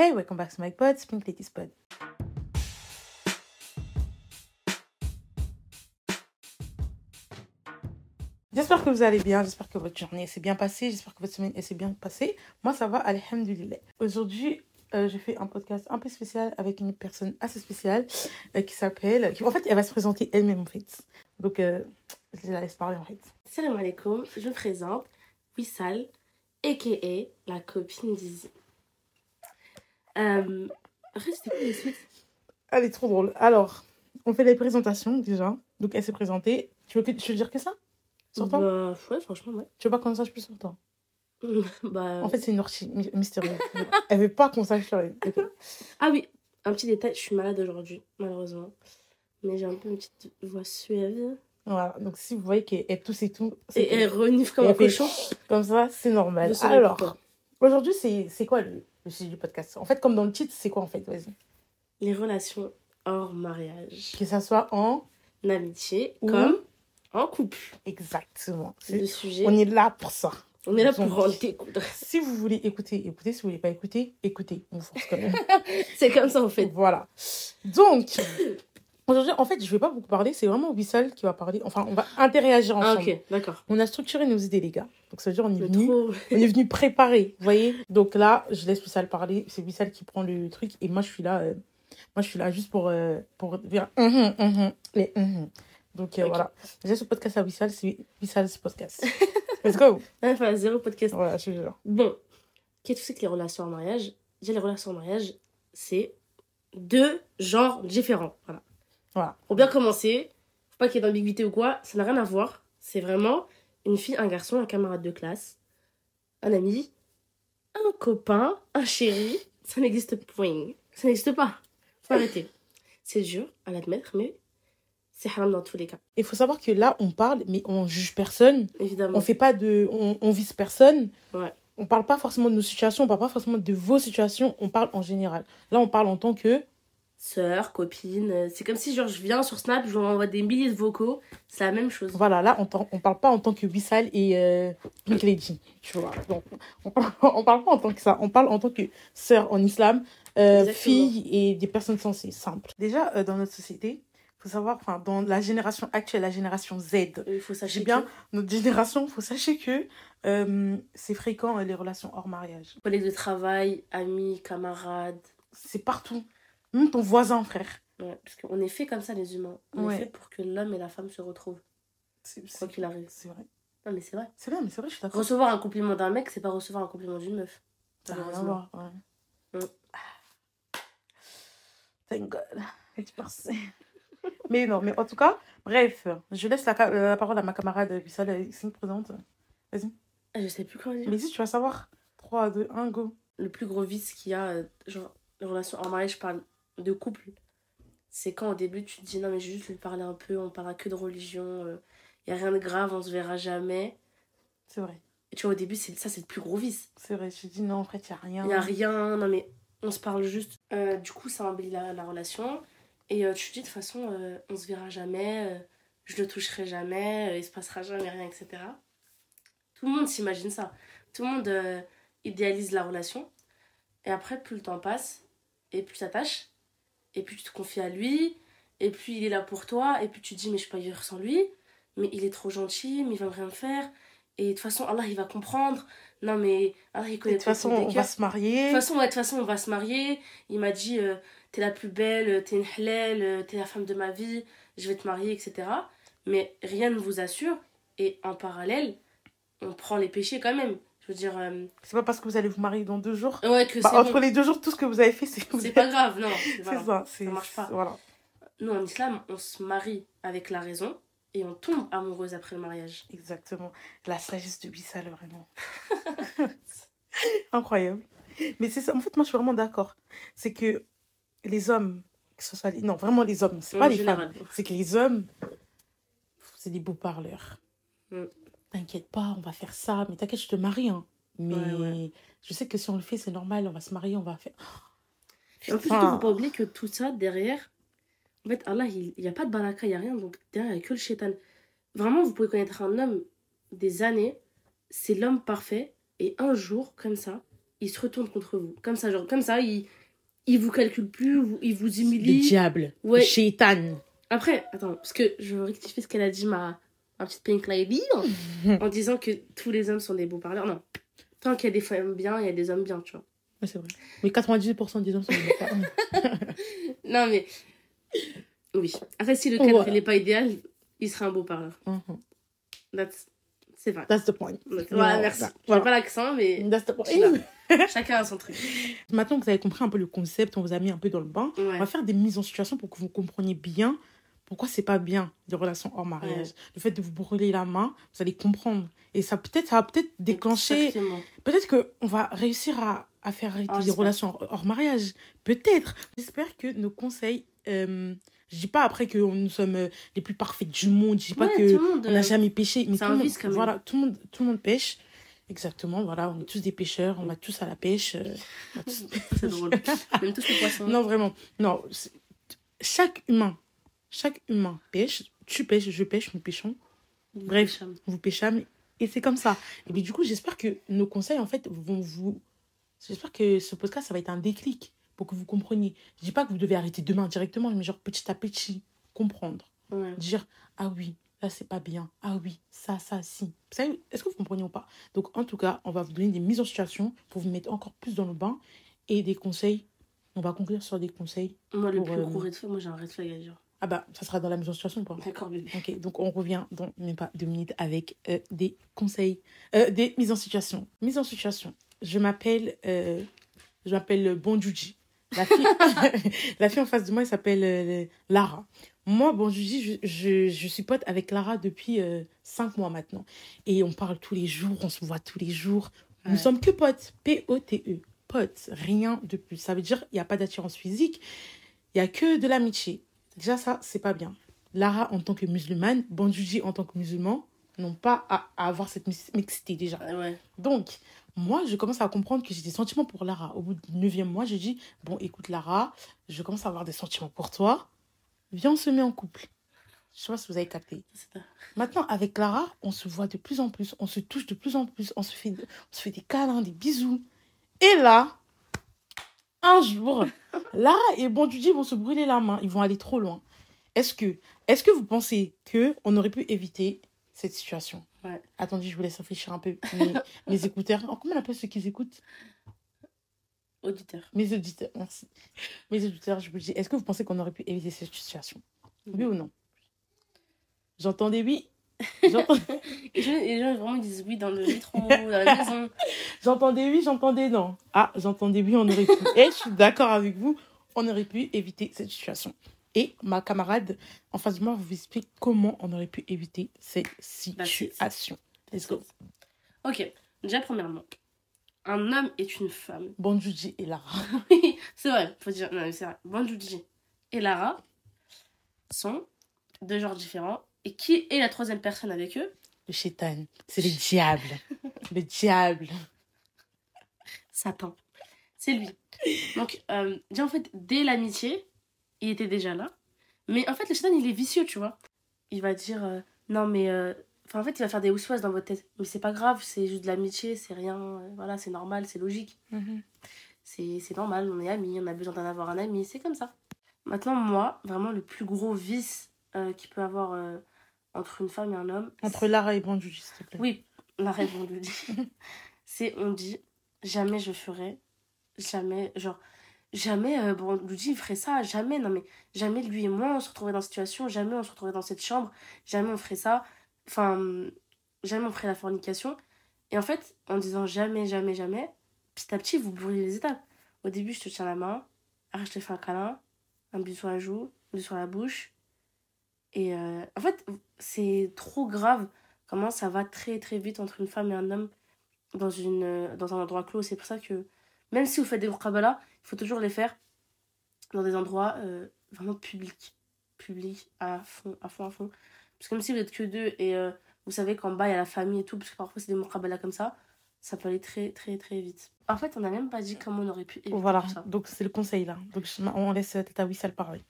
Hey, welcome back to my pod, Pink Ladies Pod. J'espère que vous allez bien, j'espère que votre journée s'est bien passée, j'espère que votre semaine s'est bien passée. Moi, ça va, alhamdulillah. Aujourd'hui, euh, j'ai fait un podcast un peu spécial avec une personne assez spéciale euh, qui s'appelle... En fait, elle va se présenter elle-même, en fait. Donc, euh, je la laisse parler, en fait. Salam alaikum, je me présente Wissal, a.k.a. la copine d'Izzy. Euh, quoi les suites? Elle est trop drôle. Alors, on fait les présentations, déjà. Donc, elle s'est présentée. Tu veux, que... tu veux dire que ça? Sur toi? Bah, ouais, franchement, ouais. Tu veux pas qu'on sache plus sur toi? Bah, En fait, c'est une orchie my- mystérieuse. elle veut pas qu'on sache sur elle. Ok. Ah oui, un petit détail, je suis malade aujourd'hui, malheureusement. Mais j'ai un peu une petite voix suave. Voilà. Donc, si vous voyez qu'elle tousse et tout, Et elle renifle comme un cochon. comme ça, c'est normal. Alors, aujourd'hui, c'est quoi le, le sujet du podcast En fait, comme dans le titre, c'est quoi en fait? Vas-y. Les relations hors mariage. Que ça soit en. Amitié, Ou- comme en couple. Exactement. C'est le sujet. On est là pour ça. On est là Donc, pour en découdre. Si vous voulez écouter, écoutez. Si vous voulez pas écouter, écoutez. On force quand même. C'est comme ça en fait. Voilà. Donc, aujourd'hui, en fait, je vais pas beaucoup parler. C'est vraiment Wissal qui va parler. Enfin, on va interagir Ah ensemble. ok, d'accord. On a structuré nos idées, les gars. Donc, ça veut dire on est venu, trop... on est venu préparer, vous voyez. Donc là, je laisse Wissal parler. C'est Wissal qui prend le truc et moi, je suis là. euh, moi, je suis là juste pour euh, pour dire les hum, hum. Donc euh, Ok. voilà. Déjà, ce podcast à Wissal, c'est Wissal ce podcast. Let's go. Enfin, zéro podcast. Voilà, je te jure. Bon, qu'est-ce que c'est que les relations en mariage? Déjà, les relations en mariage, c'est deux genres différents. Voilà. Voilà. Pour bien commencer, faut pas qu'il y ait d'ambiguïté ou quoi, ça n'a rien à voir. C'est vraiment une fille, un garçon, un camarade de classe, un ami, un copain, un chéri. Ça n'existe point. Ça n'existe pas. Faut arrêter. C'est dur à l'admettre, mais c'est haram dans tous les cas. Il faut savoir que là, on parle, mais on juge personne. Évidemment. On fait pas de, on, on vise personne. Ouais. On parle pas forcément de nos situations, on parle pas forcément de vos situations, on parle en général. Là, on parle en tant que Sœur, copine. euh, C'est comme si genre je viens sur Snap, je envoie des milliers de vocaux. C'est la même chose. Voilà, là, on, on parle pas en tant que Wissal et euh, Pink Lady, tu vois. Donc, on, parle, on parle pas en tant que ça. On parle en tant que sœur en islam, euh, fille et des personnes sensées, simple. Déjà, euh, dans notre société, faut savoir, enfin, dans la génération actuelle, la génération Z, Il faut sachez bien que notre génération, faut sachez que euh, c'est fréquent les relations hors mariage. collègues de travail, amis, camarades. C'est partout. Même ton voisin, frère. Ouais, parce qu'on est fait comme ça les humains. On Ouais. est fait pour que l'homme et la femme se retrouvent, C'est quoi qu'il arrive. c'est vrai. Non mais c'est vrai. C'est vrai, mais c'est vrai, je suis d'accord. Recevoir un compliment d'un mec, c'est pas recevoir un compliment d'une meuf. Ça n'a rien à voir, ouais. Mm. Thank God. Mais non, mais en tout cas, bref, je laisse la, ca- la parole à ma camarade Wissal, elle se présente. Ah, Je sais plus comment dire. Mais si tu vas savoir. 3, 2, 1, go. Le plus gros vice qu'il y a, euh, genre, les relations en mariage, je parle de couple. C'est quand au début tu te dis non mais je vais juste lui parler un peu, on parlera que de religion, il y a rien de grave, on se verra jamais. C'est vrai. Et tu vois, au début, c'est ça, c'est le plus gros vice. C'est vrai. Je dis non, en fait, il n'y a rien. Il n'y a rien, non mais on se parle juste. Euh, du coup, ça embellit la, la relation. Et euh, tu te dis de toute façon, euh, on se verra jamais, euh, je le toucherai jamais, euh, il se passera jamais rien, etc. Tout le monde s'imagine ça. Tout le monde euh, idéalise la relation. Et après, plus le temps passe, et plus tu t'attaches, et plus tu te confies à lui, et plus il est là pour toi, et puis tu te dis, mais je peux pas vivre sans lui, mais il est trop gentil, mais il va rien me faire. Et de toute façon, Allah, il va comprendre. Non, mais Allah, il De connaît toute tout le façon, on va se marier. De toute façon, ouais, de toute façon, on va se marier. Il m'a dit, euh, t'es la plus belle, t'es une halal, euh, t'es la femme de ma vie, je vais te marier, etc. Mais rien ne vous assure. Et en parallèle, on prend les péchés quand même. Je veux dire, euh, C'est pas parce que vous allez vous marier dans deux jours. ouais, que Bah, entre bon. les deux jours, tout ce que vous avez fait, c'est. C'est pas grave, non. voilà. ça. c'est- marche pas. Voilà. Nous, en islam, on se marie avec la raison et on tombe amoureuse après le mariage. Exactement. La sagesse de Bissal, vraiment. Incroyable. Mais c'est ça. En fait, moi, je suis vraiment d'accord. C'est que les hommes, que ce soit les- Non, vraiment les hommes, c'est pas les général. femmes. C'est que les hommes, c'est des beaux parleurs. Mm. T'inquiète pas, on va faire ça. Mais t'inquiète, je te marie. Hein. Mais Ouais, ouais. je sais que si on le fait, c'est normal. On va se marier, on va faire. Et en plus, Putain. surtout, faut pas oublier que tout ça, derrière, en fait, Allah, il n'y a pas de baraka, il n'y a rien. Donc, derrière, il n'y a que le shaitan. Vraiment, vous pouvez connaître un homme des années, c'est l'homme parfait. Et un jour, comme ça, il se retourne contre vous. Comme ça, genre, comme ça, il, il vous calcule plus, il vous Le humilie. diable. Ouais. Le shaitan. Après, attends, parce que je veux rectifier ce qu'elle a dit, ma, ma petite pink lady, en disant que tous les hommes sont des beaux parleurs. Non. Tant qu'il y a des femmes bien, il y a des hommes bien, tu vois. Ouais, c'est vrai. Mais 98% des hommes sont des femmes. Non, mais. Oui. Après, si le cadre n'est pas idéal, il serait un beau parleur. That's... C'est vrai. That's the point. That's- Voilà. Merci. Voilà. J'ai pas l'accent, mais That's the point. chacun a son truc. Maintenant que vous avez compris un peu le concept, on vous a mis un peu dans le bain, on va faire des mises en situation pour que vous compreniez bien pourquoi c'est pas bien des relations hors mariage? Le fait de vous brûler la main, vous allez comprendre. Et ça peut-être ça va peut-être déclencher. Peut-être qu'on va réussir à, à faire arrêter Ah, les relations hors, hors mariage. Peut-être. J'espère que nos conseils. Euh, je dis pas après que nous sommes euh, les plus parfaits du monde. Je dis pas que monde, on n'a euh, jamais péché. Mais tout un monde, voilà, tout le monde, tout le monde pêche. Exactement. Voilà, on est tous des pêcheurs. On va tous à la pêche. euh, on tous- C'est drôle. Même tous les poissons. non, vraiment. Non. Chaque humain, chaque humain pêche. Tu pêches, je pêche, nous pêchons. Bref. vous pêchâmes et c'est comme ça. Et puis du coup, j'espère que nos conseils en fait vont vous j'espère que ce podcast ça va être un déclic pour que vous compreniez. Je dis pas que vous devez arrêter demain directement, mais genre petit à petit comprendre, Ouais. dire ah oui, là c'est pas bien. Ah oui, ça ça si. Est-ce que vous comprenez ou pas? Donc en tout cas, on va vous donner des mises en situation pour vous mettre encore plus dans le bain et des conseils. On va conclure sur des conseils. Moi, le Pour, plus euh, gros red flag, moi j'ai un red flag à dire. Ah bah, ça sera dans la mise en situation ou pas D'accord, bébé. Ok, donc on revient dans même pas deux minutes avec euh, des conseils, euh, des mises en situation. Mise en situation. Je m'appelle, euh, je m'appelle Bonjuji. La fille, la fille en face de moi, elle s'appelle euh, Lara. Moi, Bonjuji, je, je, je suis pote avec Lara depuis cinq mois maintenant. Et on parle tous les jours, on se voit tous les jours. Nous Ouais. sommes que potes. P-O-T-E. Potes. Rien de plus. Ça veut dire qu'il n'y a pas d'attirance physique. Il n'y a que de l'amitié. Déjà, ça, c'est pas bien. Lara, en tant que musulmane, Banjuji, en tant que musulman, n'ont pas à, à avoir cette mix- mixité déjà. Ah Ouais. Donc, moi, je commence à comprendre que j'ai des sentiments pour Lara. Au bout du neuvième mois, je dis Bon, écoute, Lara, je commence à avoir des sentiments pour toi. Viens, on se met en couple. Je sais pas si vous avez capté. Maintenant, avec Lara, on se voit de plus en plus, on se touche de plus en plus, on se fait, on se fait des câlins, des bisous. Et là, un jour, Lara et Bonjuji vont se brûler la main, ils vont aller trop loin. Est-ce que, est-ce que vous pensez que on aurait pu éviter cette situation? Ouais. Attendez, je vous laisse réfléchir un peu. Mes, mes écouteurs, oh, comment on appelle ceux qui écoutent? Auditeur. Mes auditeurs, merci. Mes auditeurs, je vous dis, est-ce que vous pensez qu'on aurait pu éviter cette situation? Oui ou non? J'entends des oui. J'entends- Et je- les gens vraiment ils disent oui dans le métro, dans la maison. J'entendais oui, j'entendais non. Ah, j'entendais oui, on aurait pu. Et je suis d'accord avec vous, on aurait pu éviter cette situation. Et ma camarade en face de moi vous explique comment on aurait pu éviter cette situation. Let's go. Ok, déjà premièrement, un homme est une femme. Bonjuji et Lara. Oui, c'est vrai, faut dire. Non, c'est vrai. Banjuji et Lara sont deux genres différents. Et qui est la troisième personne avec eux? Le chétan, c'est le diable. Le diable. Satan. C'est lui. Donc, euh, déjà, en fait, dès l'amitié, il était déjà là. Mais en fait, le Satan, il est vicieux, tu vois. Il va dire euh, non, mais. euh, Enfin, en fait, il va faire des ouswas dans votre tête. Mais c'est pas grave, c'est juste de l'amitié, c'est rien. voilà, c'est normal, c'est logique. C'est c'est normal, on est amis, on a besoin d'en avoir un ami, c'est comme ça. Maintenant, moi, vraiment, le plus gros vice euh, qu'il peut avoir euh, entre une femme et un homme. Entre Lara et Bonjuji, s'il te plaît. Oui, la raison de dire. c'est on dit jamais je ferai, jamais, genre, jamais, euh, il ferait ça, jamais, non mais, jamais lui et moi on se retrouverait dans cette situation, jamais on se retrouverait dans cette chambre, jamais on ferait ça, enfin, jamais on ferait la fornication. Et en fait, en disant jamais, jamais, jamais, petit à petit vous brûlez les étapes. Au début, je te tiens la main, après je te fais un câlin, un bisou sur la joue, un bisou sur la bouche. Et euh, en fait, c'est trop grave comment ça va très très vite entre une femme et un homme dans, une, euh, dans un endroit clos. C'est pour ça que même si vous faites des muqabala, il faut toujours les faire dans des endroits euh, vraiment publics. Publics à fond, à fond, à fond. Parce que même si vous êtes que deux et euh, vous savez qu'en bas il y a la famille et tout, parce que parfois c'est des muqabala comme ça, ça peut aller très très très vite. En fait, on n'a même pas dit comment on aurait pu éviter Voilà, ça. donc c'est le conseil là. Donc on laisse Tata Wissal parler.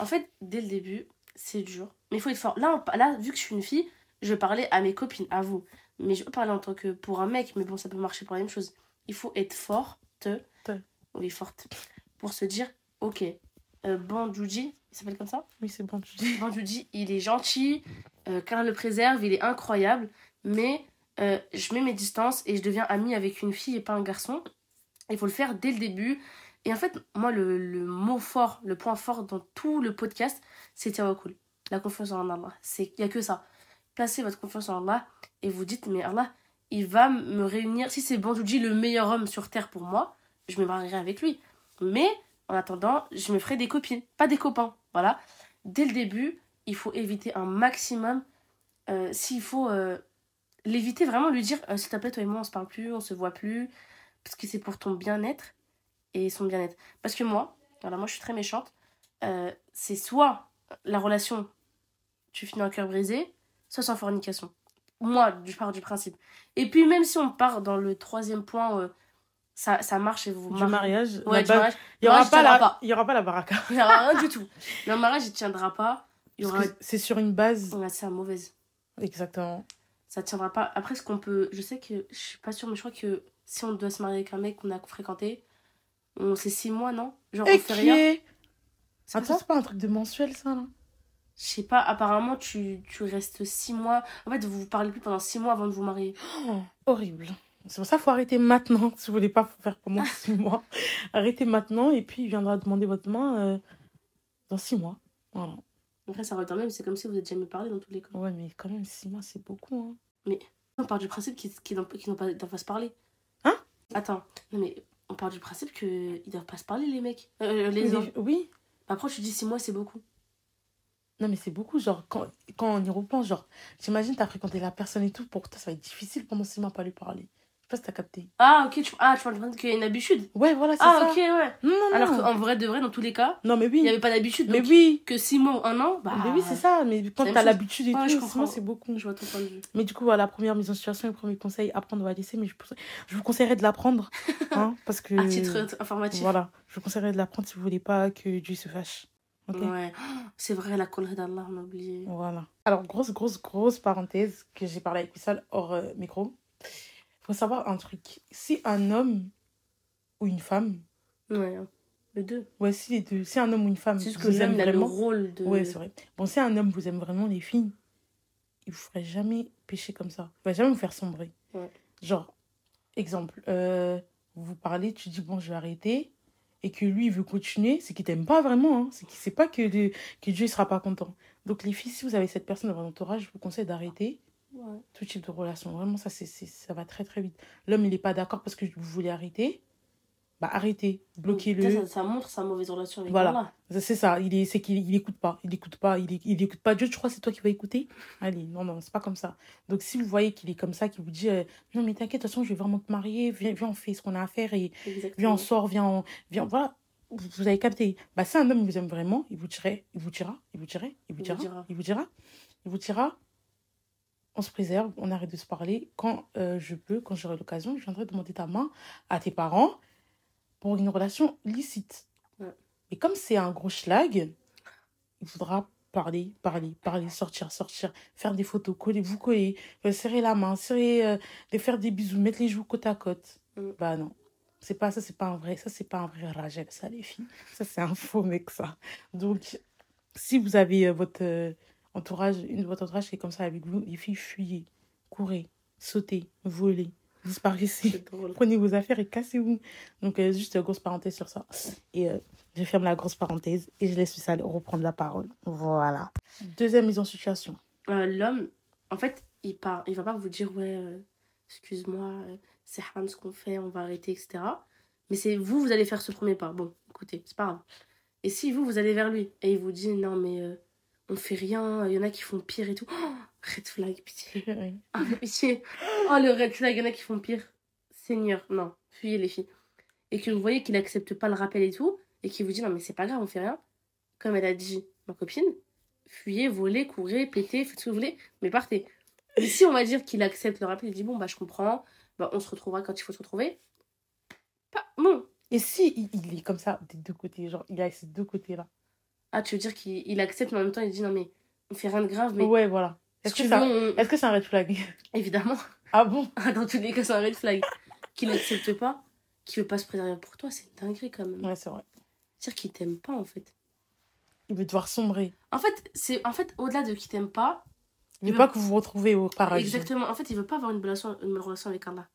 En fait, dès le début, c'est dur. Mais il faut être fort. Là, on- là, vu que je suis une fille, je vais parler à mes copines, à vous. Mais je peux parler en tant que pour un mec, mais bon, ça peut marcher pour la même chose. il faut être forte. Te. Oui, forte. Pour se dire, ok, euh, il s'appelle comme ça? Oui, c'est bon, tu dis. Ban Juji, il est gentil, euh, qu'Allah le préserve, il est incroyable, mais euh, je mets mes distances et je deviens amie avec une fille et pas un garçon. Il faut le faire dès le début. Et en fait, moi, le, le mot fort, le point fort dans tout le podcast, c'est tawakkul. La confiance en Allah. Il n'y a que ça. Placez votre confiance en Allah et vous dites, mais Allah, il va me réunir. Si c'est Banjuji, le meilleur homme sur Terre pour moi, je me marierai avec lui. Mais en attendant, je me ferai des copines, pas des copains. Voilà. Dès le début, il faut éviter un maximum. euh, S'il faut euh, l'éviter, vraiment lui dire euh, s'il te plaît, toi et moi, on se parle plus, on se voit plus. Parce que c'est pour ton bien-être et son bien-être. Parce que moi, voilà, moi je suis très méchante. euh, c'est soit la relation, tu finis un cœur brisé, soit sans fornication. Moi, je pars du principe. Et puis, même si on part dans le troisième point, euh, ça, ça marche et vous Du mariage. Ouais, du mariage. Il y aura pas la, aura pas baraka. Il n'y aura rien du tout. Le mariage, il tiendra pas. Aura. c'est sur une base. Ouais, c'est mauvaise. Exactement. Ça tiendra pas. Après, ce qu'on peut. Je sais que. Je suis pas sûre, mais je crois que si on doit se marier avec un mec qu'on a fréquenté, on... c'est six mois, non? Genre, Et on fait rien? est Attends, c'est pas un truc de mensuel, ça, là? Je sais pas, apparemment, tu, tu restes six mois. En fait, vous vous parlez plus pendant six mois avant de vous marier. Oh, horrible. C'est pour ça qu'il faut arrêter maintenant. Si vous voulez pas faire pendant six mois, arrêtez maintenant et puis il viendra demander votre main euh, dans six mois. Voilà. Après, ça revient même, c'est comme si vous êtes jamais parlé dans tous les cas. Ouais, mais quand même, six mois, c'est beaucoup. Hein. On part du principe qu'ils qu'ils n'ont n'ont pas, doivent pas se parler. Hein? Attends, non mais on part du principe qu'ils doivent pas se parler, les mecs. Euh, les hommes. Mais- oui. Après, tu dis six mois, c'est beaucoup. Non, mais c'est beaucoup. Genre, quand, quand on y repense, genre, j'imagine, t'as fréquenté la personne et tout. Pour toi, ça va être difficile pendant six mois pas lui parler. Pas si t'as capté. Ah, ok, tu, ah, tu parles qu'il y a une habitude. Ouais, voilà, c'est Ah, ça. ok, ouais. Non, non, Alors qu'en vrai de vrai, dans tous les cas, Non, mais il oui. n'y avait pas d'habitude. Mais oui. que six mois ou un an, bah. Mais oui, c'est ça. Mais quand t'as l'habitude et Ouais, tout, mois, c'est beaucoup. Je vois ton point de vue. Mais du coup, voilà, première mise en situation et premier conseil, apprendre à laisser. Mais je, je vous conseillerais de l'apprendre. hein, parce que. À titre informatif. Voilà, je vous conseillerais de l'apprendre si vous voulez pas que Dieu se fâche. Ok? Ouais. C'est vrai, la colère d'Allah, on a oublié. Voilà. Alors, grosse, grosse, grosse parenthèse que j'ai parlé avec Wissal hors euh, micro. Faut savoir un truc. Si un homme ou une femme, Ouais. Le deux. ouais, si les deux, si un homme ou une femme C'est juste que l'homme, a le vraiment, rôle de. ouais, c'est vrai. Bon, si un homme vous aime vraiment, les filles, il vous ferait jamais pécher comme ça. Il va jamais vous faire sombrer. Ouais. Genre, exemple, euh, vous vous parlez, tu dis, bon, je vais arrêter, et que lui, il veut continuer, c'est qu'il t'aime pas vraiment. Hein. C'est qu'il sait pas que, de- que Dieu ne sera pas content. Donc, les filles, si vous avez cette personne dans votre entourage, je vous conseille d'arrêter Ouais. tout type de relation. Vraiment, ça, c'est, ça va très, très vite. L'homme, il n'est pas d'accord parce que vous voulez arrêter. Bah, arrêtez. Bloquez-le. Ça, montre sa mauvaise relation avec Voilà. C'est ça, il est, c'est qu'il il écoute pas, il écoute pas, il, il écoute pas Dieu, tu crois que c'est toi qui vas écouter Allez, non, non, c'est pas comme ça. Donc si vous voyez qu'il est comme ça, qu'il vous dit, euh, non mais t'inquiète, de toute façon je vais vraiment te marier, viens, viens on fait ce qu'on a à faire et viens on sort, viens, on- viens, voilà, vous, vous avez capté. Bah si un homme vous aime vraiment, il vous dirait, il vous dira, il vous dirait, il vous Il dira. il vous dira, il vous dira, on se préserve, on arrête de se parler. Quand euh, je peux, quand j'aurai l'occasion, je viendrai demander ta main à tes parents pour une relation licite. Ouais. Et comme c'est un gros schlag, il faudra parler, parler, parler, sortir, sortir, faire des photos, coller, vous coller, euh, serrer la main, serrer, euh, faire des bisous, mettre les joues côte à côte. Mm. Bah non. C'est pas ça, c'est pas un vrai, ça c'est pas un vrai ragel, ça les filles. Ça c'est un faux mec ça. Donc si vous avez votre entourage, une de votre entourage qui est comme ça avec vous, les filles fuyez, courez, sautez, volez, disparaissez. Prenez vos affaires et cassez-vous. Donc, euh, juste grosse parenthèse sur ça. Et euh, je ferme la grosse parenthèse et je laisse ça reprendre la parole. Voilà. Deuxième mise en situation. Euh, L'homme, en fait, il part, il va pas vous dire, ouais, euh, excuse-moi, c'est haram ce qu'on fait, on va arrêter, etc. Mais c'est vous, vous allez faire ce premier pas. Bon, écoutez, c'est pas grave. Et si vous, vous allez vers lui et il vous dit, non, mais on fait rien, il y en a qui font pire et tout. Oh, red flag, pitié. Oui. Mais pitié. Oh, le red flag, il y en a qui font pire. Seigneur, non, fuyez les filles. Et que vous voyez qu'il accepte pas le rappel et tout, et qu'il vous dit, non, mais c'est pas grave, on fait rien. Comme elle a dit, ma copine, fuyez, volez, courez, pétez, faites ce que vous voulez, mais partez. Et si on va dire qu'il accepte le rappel, il dit, bon, bah, je comprends, bah, on se retrouvera quand il faut se retrouver. Pas... Bon. Et si il, il est comme ça des deux côtés, genre il a ces deux côtés-là. Ah, tu veux dire qu'il il accepte, mais en même temps, il dit, non, mais on fait rien de grave, mais. Ouais, voilà. Est-ce que, veux, ça... on- que c'est un red flag? Évidemment. Ah bon? Dans tous les cas, c'est un red flag. qu'il n'accepte pas, qu'il veut pas se préserver pour toi, c'est dinguerie quand même. Ouais, c'est vrai. C'est-à-dire qu'il t'aime pas en fait. Il veut te voir sombrer. En fait, c'est en fait au-delà de qu'il t'aime pas. Il veut veut- pas que vous vous retrouvez au paradis. Exactement. En fait, il veut pas avoir une relation, une relation avec Allah.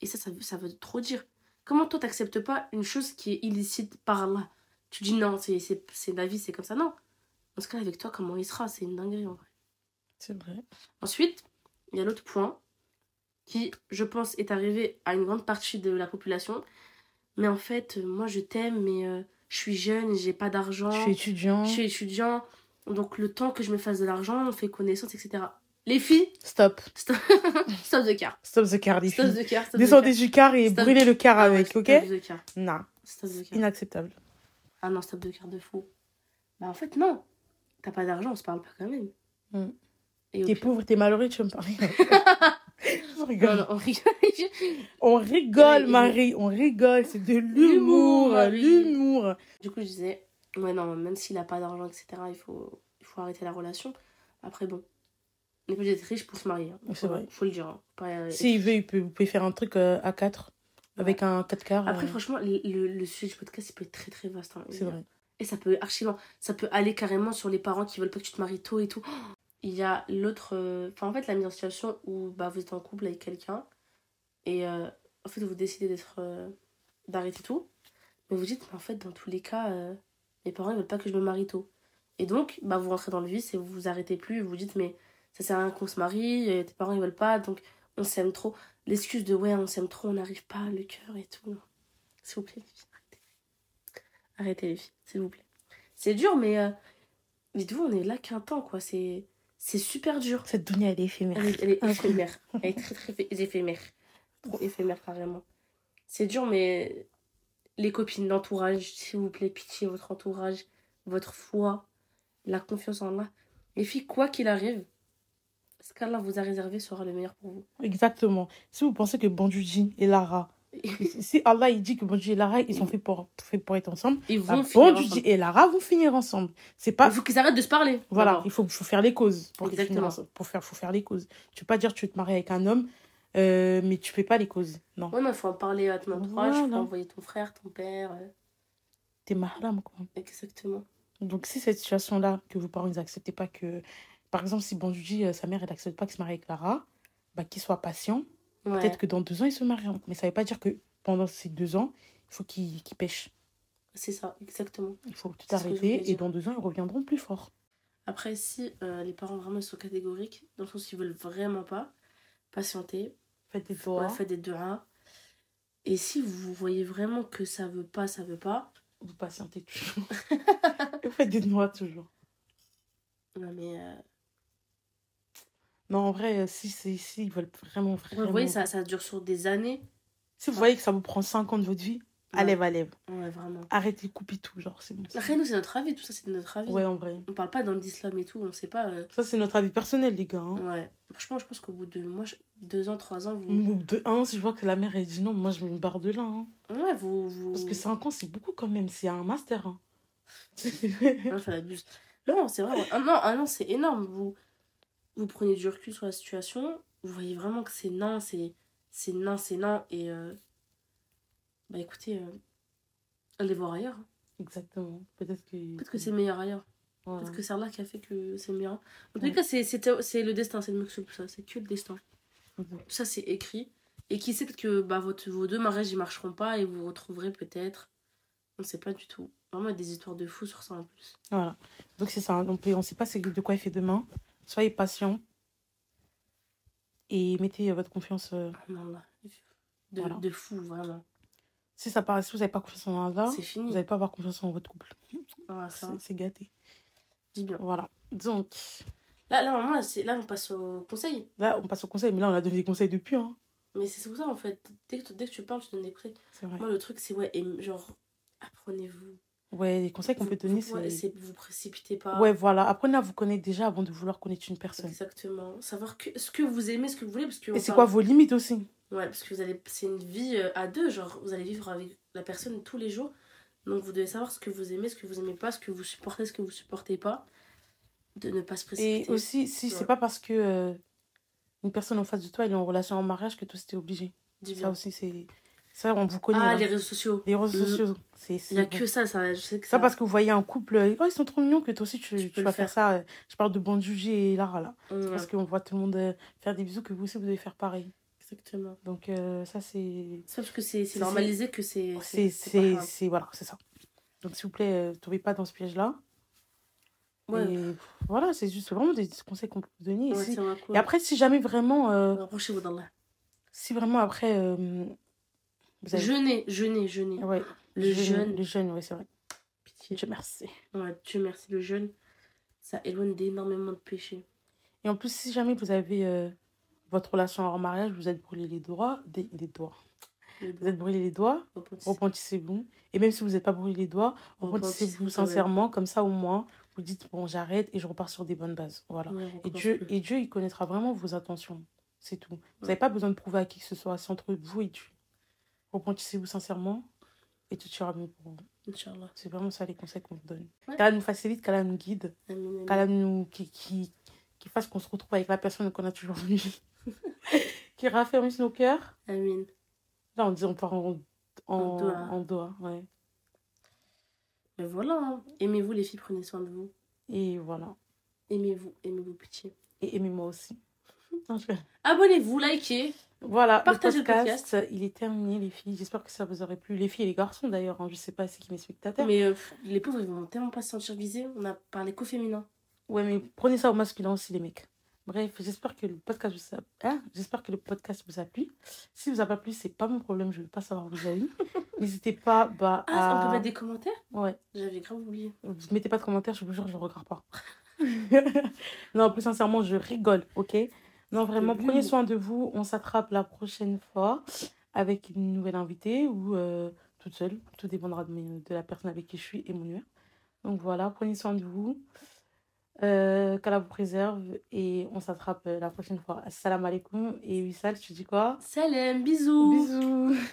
Et ça, ça veut, ça veut trop dire. Comment toi, t'acceptes pas une chose qui est illicite par Allah Tu dis non, c'est la vie, c'est comme ça. Non. Dans ce cas, avec toi, comment il sera? C'est une dinguerie en vrai. C'est vrai. Ensuite, il y a l'autre point qui, je pense, est arrivé à une grande partie de la population. Mais en fait, euh, moi, je t'aime, mais euh, je suis jeune, j'ai pas d'argent. Je suis étudiant. Je suis étudiant. Donc, le temps que je me fasse de l'argent, on fait connaissance, etc. Les filles, Stop. stop, stop de car. Stop the car, les Stop filles. car. stop de Descendez car. du car et Stop. brûlez le car Ah ouais, avec, stop ok? de car. Non. Stop de car. Inacceptable. Ah non, stop de car de fou. Bah, en fait, non. T'as pas d'argent, on se parle pas quand même. Mm. Au T'es pauvre, t'es malheureux, tu veux me parler. on rigole. non, on rigole. On rigole, Oui, Marie. On rigole. C'est de L'humour, l'humour. Du coup, je disais, ouais, non, même s'il a pas d'argent, etc., il faut, il faut arrêter la relation. Après, bon, on obligé d'être riche pour se marier. hein. C'est vrai. Faut le dire. hein. Pas, euh, S'il veut, il peut, vous pouvez faire un truc euh, à 4 avec un 4 quarts. Après, euh, franchement, le, le- le sujet du podcast, il peut être très très vaste. hein. c'est vrai. Et ça peut archi loin. Ça peut aller carrément sur les parents qui veulent pas que tu te maries tôt et tout. Il y a l'autre. euh, Enfin, en fait, la mise en situation où bah, vous êtes en couple avec quelqu'un et euh, en fait, vous décidez d'être. euh, d'arrêter tout. Mais vous dites, mais en fait, dans tous les cas, mes parents ils veulent pas que je me marie tôt. Et donc, bah, vous rentrez dans le vice et vous vous arrêtez plus. Vous vous dites, mais ça sert à rien qu'on se marie, tes parents ils veulent pas, donc on s'aime trop. L'excuse de ouais, on s'aime trop, on n'arrive pas, le cœur et tout. S'il vous plaît, les filles, arrêtez. Arrêtez les filles, s'il vous plaît. C'est dur, mais euh, dites-vous, on est là qu'un temps, quoi. C'est, c'est super dur. Cette dunia, elle est éphémère. Elle est, elle est éphémère. Elle est très, très éph- éphémère. Trop éphémère, carrément. C'est dur, mais les copines, l'entourage, s'il vous plaît, pitié, votre entourage, votre foi, la confiance en Allah. Les filles, quoi qu'il arrive, ce qu'Allah vous a réservé sera le meilleur pour vous. Exactement. Si vous pensez que Banjuji et Lara, si Allah il dit que Banjuji et Lara, ils sont faits pour, faits pour être ensemble, Ils bah, vont et Lara vont finir ensemble. C'est pas. Il faut qu'ils arrêtent de se parler. Voilà, il faut, faut faire les causes. Pour Exactement. Pour faire, faut faire les causes. Tu peux pas dire que tu veux te marier avec un homme, euh, mais tu fais pas les causes. Non. Ouais, il faut en parler à ton entourage, il faut Voilà. envoyer ton frère, ton père. euh, T'es mahram, quoi. exactement. Donc, si cette situation-là, que vos parents, ils acceptaient pas que. Par exemple, si Banjuji, euh, sa mère, elle accepte pas qu'il se marie avec Lara, bah, qu'il soit patient. Ouais. Peut-être que dans deux ans, ils se marieront. Mais ça veut pas dire que pendant ces deux ans, il faut qu'ils qu'ils pêchent. C'est ça, exactement. Il faut tout arrêter et dans deux ans, ils reviendront plus forts. Après, si euh, les parents vraiment sont catégoriques, dans le sens qu'ils veulent vraiment pas, patienter, Faites des ouais, doigts. faites des du'as. Et si vous voyez vraiment que ça veut pas, ça veut pas, Vous patientez toujours. vous faites des noix toujours. non mais. euh, Non, en vrai, si, si, si ils veulent vraiment, ouais, vraiment. vous voyez, ça, ça dure sur des années. Si vous voyez que ça vous prend 5 ans de votre vie, Ouais. à lève à lève. Ouais, vraiment. Arrêtez, coupez tout, genre, c'est bon. Après, nous, c'est notre avis, tout ça, c'est notre avis. Ouais, en vrai. On parle pas dans l'islam et tout, on sait pas. euh, Ça, c'est notre avis personnel, les gars. hein. Ouais. Franchement, je pense qu'au bout de moi, je- deux ans, trois ans, vous. Au bout De un, si je vois que la mère, elle dit non, moi, je me barre de là. hein. Ouais, vous. vous... Parce que 5 ans, c'est beaucoup quand même. C'est un master. hein. Non, ça l'abuse. Non, c'est vrai. Un an, un an c'est énorme. Vous, vous prenez du recul sur la situation. Vous voyez vraiment que c'est non, c'est c'est non, c'est non. Et euh, bah écoutez, euh, allez voir ailleurs. Exactement. Peut-être que. Peut-être que c'est meilleur ailleurs. Peut-être que c'est Allah qui a fait que c'est meilleur. En les cas, c'est le destin, c'est le tout ça. C'est que le destin. Tout ça, c'est écrit. Et qui sait peut-être que bah, votre, vos deux mariages, ils marcheront pas et vous vous retrouverez peut-être. On ne sait pas du tout. Vraiment, il y a des histoires de fous sur ça en plus. Voilà. Donc c'est ça. Donc on ne sait pas de quoi il fait demain. Soyez patient. Et mettez euh, votre confiance. euh, Non, là. De, Voilà. de fou, vraiment. Si ça paraît, si vous n'avez pas confiance en Allah, vous n'allez pas avoir confiance en votre couple. Voilà, ça, C'est gâté. dis bien. Voilà. Donc Là, là, vraiment, là, c'est- là, on passe au conseil. là, on passe au conseil. Mais là, on a donné des conseils depuis. Hein. Mais c'est pour ça, en fait. Dès que, dès que tu parles, je te donne des vrai. Moi, le truc, c'est, ouais, et, genre, apprenez-vous. Ouais, les conseils qu'on peut donner, c'est. Vous précipitez pas. Ouais, voilà. Apprenez à vous connaître déjà avant de vouloir connaître une personne. Exactement. Savoir que, ce que vous aimez, ce que vous voulez. Parce que Et c'est parle- quoi vos limites aussi? Ouais, parce que vous allez, c'est une vie euh, à deux, genre vous allez vivre avec la personne tous les jours. Donc vous devez savoir ce que vous aimez, ce que vous aimez pas, ce que vous supportez, ce que vous supportez pas. De ne pas se précipiter. Et aussi, si Ouais. c'est pas parce que euh, une personne en face de toi elle est en relation en mariage que toi c'était obligé. Ça aussi, c'est. Ça, on vous connaît. Ah, hein. les réseaux sociaux. Les réseaux Le- sociaux. C'est. Il n'y a que ça, ça. Je sais que Ça, ça. parce que vous voyez un couple, euh, oh, ils sont trop mignons que toi aussi tu, Tu vas faire faire. ça. euh, Je parle de Bonjuji et Lara là. Ouais, Parce qu'on voit tout le monde euh, faire des bisous, que vous aussi vous devez faire pareil. exactement. Donc euh, ça c'est. Parce que c'est normalisé que c'est. C'est. Voilà, c'est ça. Donc s'il vous plaît, euh, tombez pas dans ce piège là. Ouais, Et voilà, c'est juste vraiment des conseils qu'on peut vous donner. Et, ouais, si- cool. et après, si jamais vraiment. euh, Rapprochez-vous d'Allah. si vraiment après. Avez... Jeûner, jeûner, jeûner. Ouais, Le jeûne-. Le jeûne, oui, c'est vrai. Pitié. Dieu merci. Ouais, Dieu merci, le jeûne, ça éloigne d'énormément de péchés. Et en plus, si jamais vous avez euh, votre relation hors mariage, vous êtes brûlé les doigts, des, les doigts. Vous êtes brûlé les doigts, repentissez. repentissez-vous. Et même si vous n'êtes pas brûlé les doigts, repentissez-vous sincèrement, comme ça au moins, vous dites bon, j'arrête et je repars sur des bonnes bases. Voilà. Ouais, Et Dieu, et Dieu, il connaîtra vraiment vos intentions. C'est tout. Vous Ouais. n'avez pas besoin de prouver à qui que ce soit, c'est entre vous et Dieu. Repentissez-vous sincèrement et tout ira mieux pour vous. Inch'Allah. C'est vraiment ça les conseils qu'on vous donne. Ouais. Qu'Allah nous facilite, qu'Allah nous guide, qu'Allah nous qui, qui, qui fasse qu'on se retrouve avec la personne qu'on a toujours vue. qui raffermisse nos cœurs. Amin. Là, on dit on part en, en, En doigt. en doigt, ouais. Mais voilà, hein. aimez-vous les filles, prenez soin de vous. Et voilà. Aimez-vous, aimez-vous, pitié. Et aimez-moi aussi. Abonnez-vous, likez. Voilà, Partagez le le podcast, il est terminé, les filles. J'espère que ça vous aurait plu. Les filles et les garçons, d'ailleurs. hein. Je sais pas c'est qui mes spectateurs. Mais euh, les pauvres, ils vont tellement pas se sentir visés. On a parlé qu'au féminin. Ouais, mais prenez ça au masculin aussi, les mecs. Bref, j'espère que le podcast vous a... hein j'espère que le podcast vous a plu. Si vous a pas plu, c'est pas mon problème. Je veux pas savoir vos avis. N'hésitez pas bah, Ah, on à... peut mettre des commentaires? Ouais. J'avais grave oublié. Vous mettez pas de commentaires, je vous jure, je regarde pas. non, plus sincèrement, je rigole, ok? Non, vraiment, prenez soin de vous. On s'attrape la prochaine fois avec une nouvelle invitée ou euh, toute seule. Tout dépendra de, mes- de la personne avec qui je suis et mon humeur. Donc voilà, prenez soin de vous. Euh, Qu'Allah vous préserve et on s'attrape euh, la prochaine fois. Assalamu alaikum et Wissal, tu dis quoi? Salam, bisous. Bisous